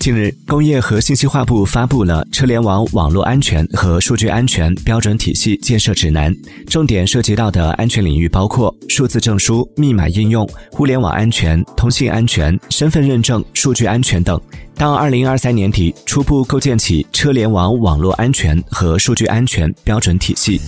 近日工业和信息化部发布了车联网网络安全和数据安全标准体系建设指南重点涉及到的安全领域包括数字证书密码应用互联网安全通信安全身份认证数据安全等。到二零二三年底初步构建起车联网网络安全和数据安全标准体系。